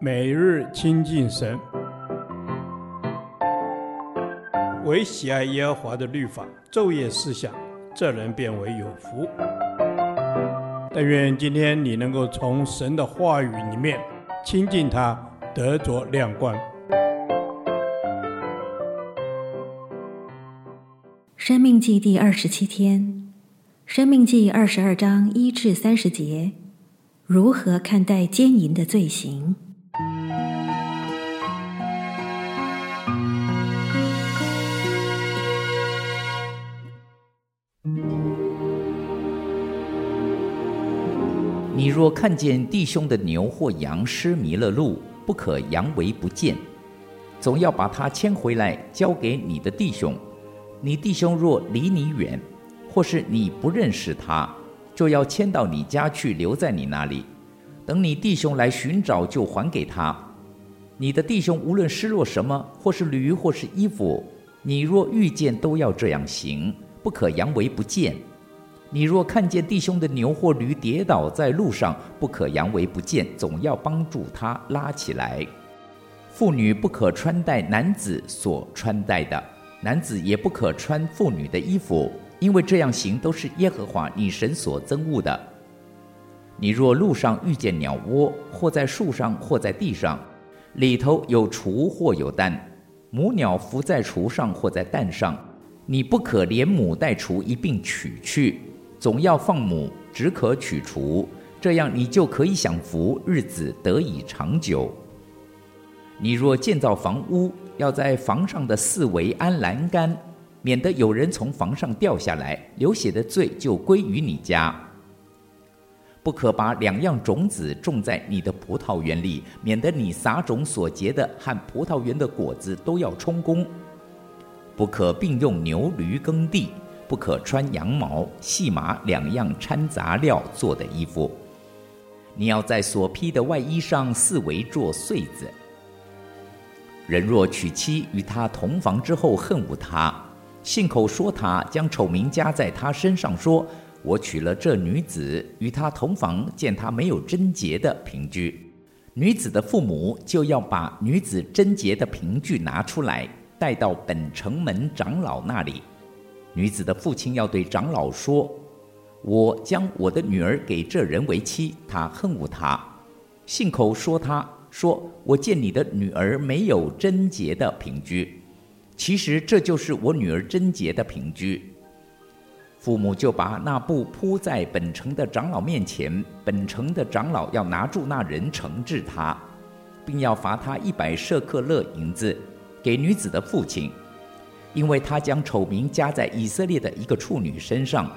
每日亲近神，唯喜爱耶和华的律法，昼夜思想，这人便为有福。但愿今天你能够从神的话语里面亲近他，得着亮光。生命记第二十七天，生命记二十二章一至三十节，如何看待奸淫的罪行？你若看见弟兄的牛或羊失迷了路，不可扬为不见，总要把它牵回来，交给你的弟兄。你弟兄若离你远，或是你不认识他，就要迁到你家去，留在你那里，等你弟兄来寻找，就还给他。你的弟兄无论失落什么，或是驴，或是衣服，你若遇见，都要这样行，不可扬为不见。你若看见弟兄的牛或驴跌倒在路上，不可扬为不见，总要帮助他拉起来。妇女不可穿戴男子所穿戴的，男子也不可穿妇女的衣服，因为这样行都是耶和华你神所憎恶的。你若路上遇见鸟窝，或在树上，或在地上，里头有雏或有蛋，母鸟伏在雏上或在蛋上，你不可连母带雏一并取去。总要放母，只可取雏，这样你就可以享福，日子得以长久。你若建造房屋，要在房上的四围安栏杆，免得有人从房上掉下来，流血的罪就归于你家。不可把两样种子种在你的葡萄园里，免得你撒种所结的和葡萄园的果子都要充公。不可并用牛驴耕地。不可穿羊毛、细麻两样掺杂料做的衣服。你要在所披的外衣上四围做穗子。人若娶妻与他同房之后恨恶他，信口说他，将丑名加在他身上，说：“我娶了这女子与他同房，见他没有贞洁的凭据。”女子的父母就要把女子贞洁的凭据拿出来，带到本城门长老那里。女子的父亲要对长老说：“我将我的女儿给这人为妻，他恨恶她，信口说他说我见你的女儿没有贞洁的凭据，其实这就是我女儿贞洁的凭据。”父母就把那布铺在本城的长老面前，本城的长老要拿住那人惩治他，并要罚他一百舍客勒银子，给女子的父亲。因为他将丑名加在以色列的一个处女身上，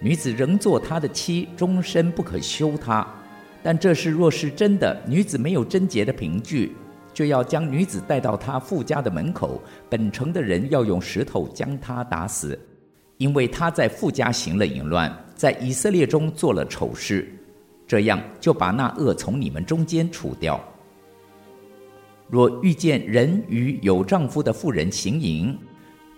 女子仍做他的妻，终身不可休他。但这事若是真的，女子没有贞洁的凭据，就要将女子带到他父家的门口，本城的人要用石头将她打死，因为她在父家行了淫乱，在以色列中做了丑事。这样就把那恶从你们中间除掉。若遇见人与有丈夫的妇人行淫，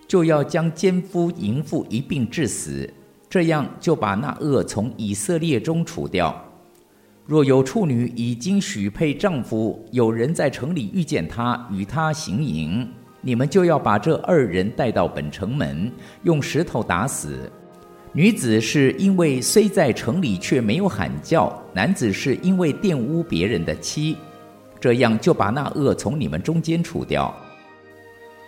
就要将奸夫淫妇一并治死，这样就把那恶从以色列中除掉。若有处女已经许配丈夫，有人在城里遇见她，与她行淫，你们就要把这二人带到本城门，用石头打死。女子是因为虽在城里却没有喊叫，男子是因为玷污别人的妻，这样就把那恶从你们中间除掉。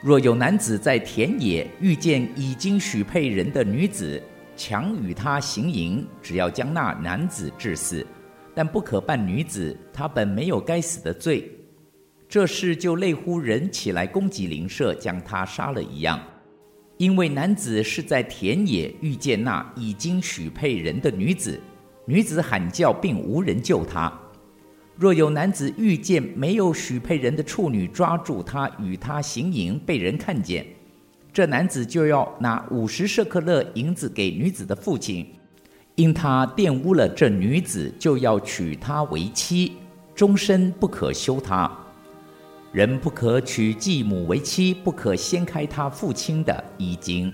若有男子在田野遇见已经许配人的女子，强与她行淫，只要将那男子治死，但不可办女子，她本没有该死的罪。这事就类乎人起来攻击邻舍，将他杀了一样。因为男子是在田野遇见那已经许配人的女子，女子喊叫，并无人救她。若有男子遇见没有许配人的处女，抓住她与她行淫，被人看见，这男子就要拿五十舍克勒银子给女子的父亲，因他玷污了这女子，就要娶她为妻，终身不可休她，人不可娶继母为妻，不可掀开他父亲的衣襟。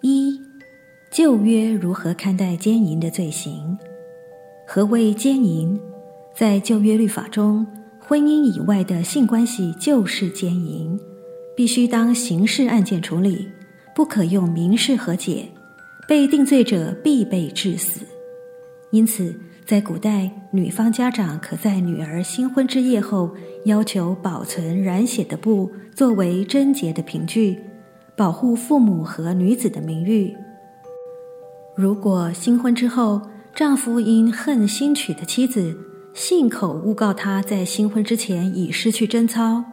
一、旧约如何看待奸淫的罪行？何谓奸淫？在旧约律法中，婚姻以外的性关系就是奸淫，必须当刑事案件处理，不可用民事和解，被定罪者必被致死。因此，在古代，女方家长可在女儿新婚之夜后，要求保存染血的布作为贞洁的凭据，保护父母和女子的名誉。如果新婚之后，丈夫因恨新娶的妻子，信口诬告她在新婚之前已失去贞操，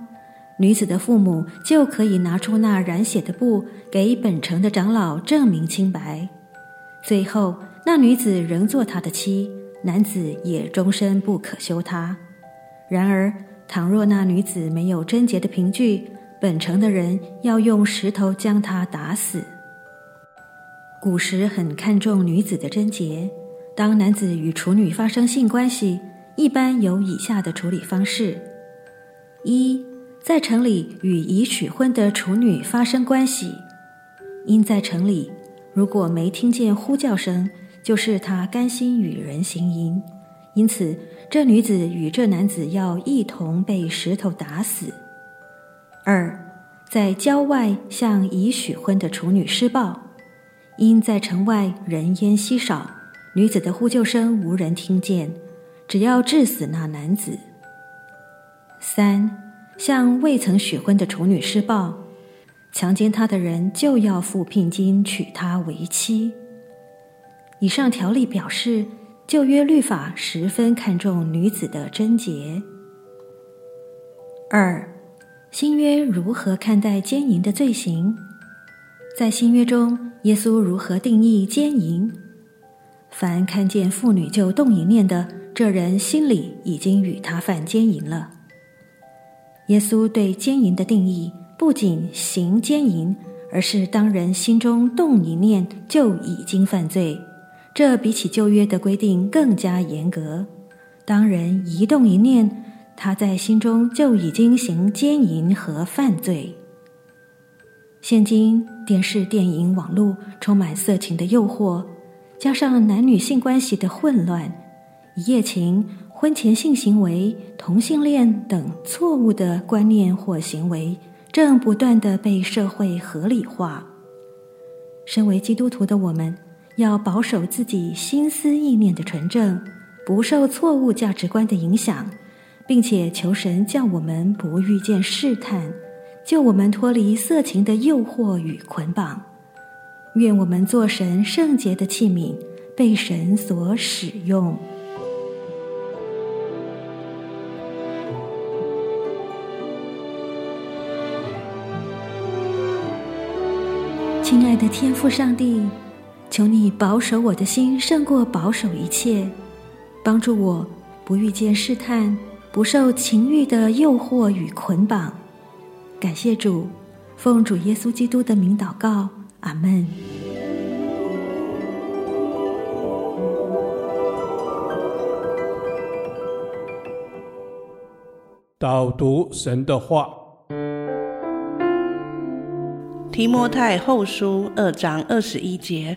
女子的父母就可以拿出那染血的布给本城的长老证明清白。最后，那女子仍做他的妻。男子也终身不可休她。然而，倘若那女子没有贞洁的凭据，本城的人要用石头将她打死。古时很看重女子的贞洁，当男子与处女发生性关系，一般有以下的处理方式：一，在城里与已许婚的处女发生关系，因在城里，如果没听见呼叫声。就是他甘心与人行淫，因此这女子与这男子要一同被石头打死。二，在郊外向已许婚的处女施暴，因在城外人烟稀少，女子的呼救声无人听见，只要治死那男子。三，向未曾许婚的处女施暴，强奸她的人就要付聘金娶她为妻。以上条例表示，旧约律法十分看重女子的贞洁。二，新约如何看待奸淫的罪行？在新约中，耶稣如何定义奸淫？凡看见妇女就动淫念的，这人心里已经与她犯奸淫了。耶稣对奸淫的定义，不仅行奸淫，而是当人心中动淫念，就已经犯罪。这比起旧约的规定更加严格。当人一动一念，他在心中就已经行奸淫和犯罪。现今电视、电影、网络充满色情的诱惑，加上男女性关系的混乱，一夜情、婚前性行为、同性恋等错误的观念或行为，正不断地被社会合理化。身为基督徒的我们，要保守自己心思意念的纯正，不受错误价值观的影响，并且求神叫我们不遇见试探，救我们脱离色情的诱惑与捆绑。愿我们做神圣洁的器皿，被神所使用。亲爱的天父上帝。求你保守我的心胜过保守一切，帮助我不遇见试探，不受情欲的诱惑与捆绑。感谢主，奉主耶稣基督的名祷告，阿门。导读神的话，提摩太后书二章二十一节。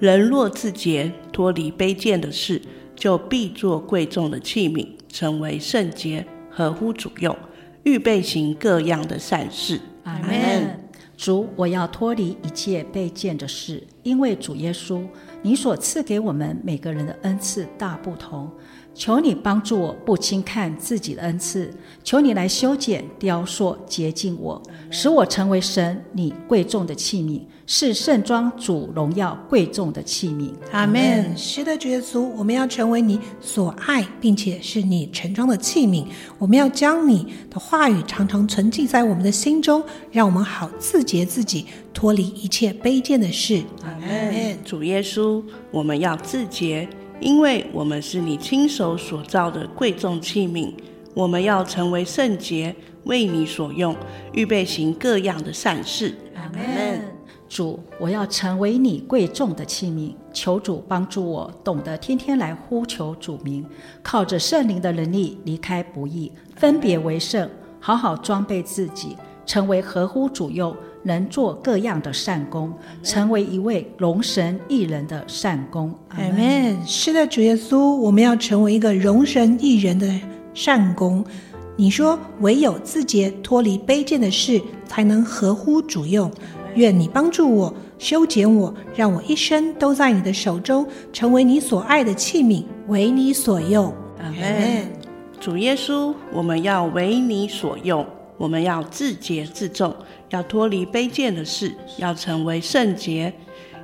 人若自洁，脱离卑贱的事，就必做贵重的器皿，成为圣洁，合乎主用，预备行各样的善事。阿门。主，我要脱离一切卑贱的事，因为主耶稣，你所赐给我们每个人的恩赐大不同。求你帮助我，不轻看自己的恩赐。求你来修剪、雕塑、洁净我，使我成为神你贵重的器皿，是盛装主荣耀贵重的器皿。阿门。是的，主耶稣，我们要成为你所爱，并且是你盛装的器皿。我们要将你的话语常常存记在我们的心中，让我们好自洁自己，脱离一切卑贱的事。阿门。主耶稣，我们要自洁。因为我们是你亲手所造的贵重器皿，我们要成为圣洁，为你所用，预备行各样的善事。阿门。主，我要成为你贵重的器皿，求主帮助我，懂得天天来呼求主名，靠着圣灵的能力离开不易，分别为圣，好好装备自己，成为合乎主用。能做各样的善功，成为一位容神益人的善功。阿门。是的，主耶稣，我们要成为一个容神益人的善功。你说，唯有自洁，脱离卑贱的事，才能合乎主用。愿你帮助我，修剪我，让我一生都在你的手中，成为你所爱的器皿，为你所用。阿门。主耶稣，我们要为你所用，我们要自洁自重，要脱离卑贱的事，要成为圣洁，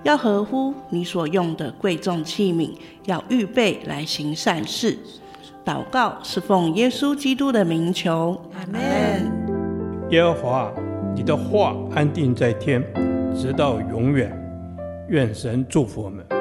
要合乎你所用的贵重器皿，要预备来行善事。祷告是奉耶稣基督的名求，阿门。耶和华，你的话安定在天，直到永远。愿神祝福我们。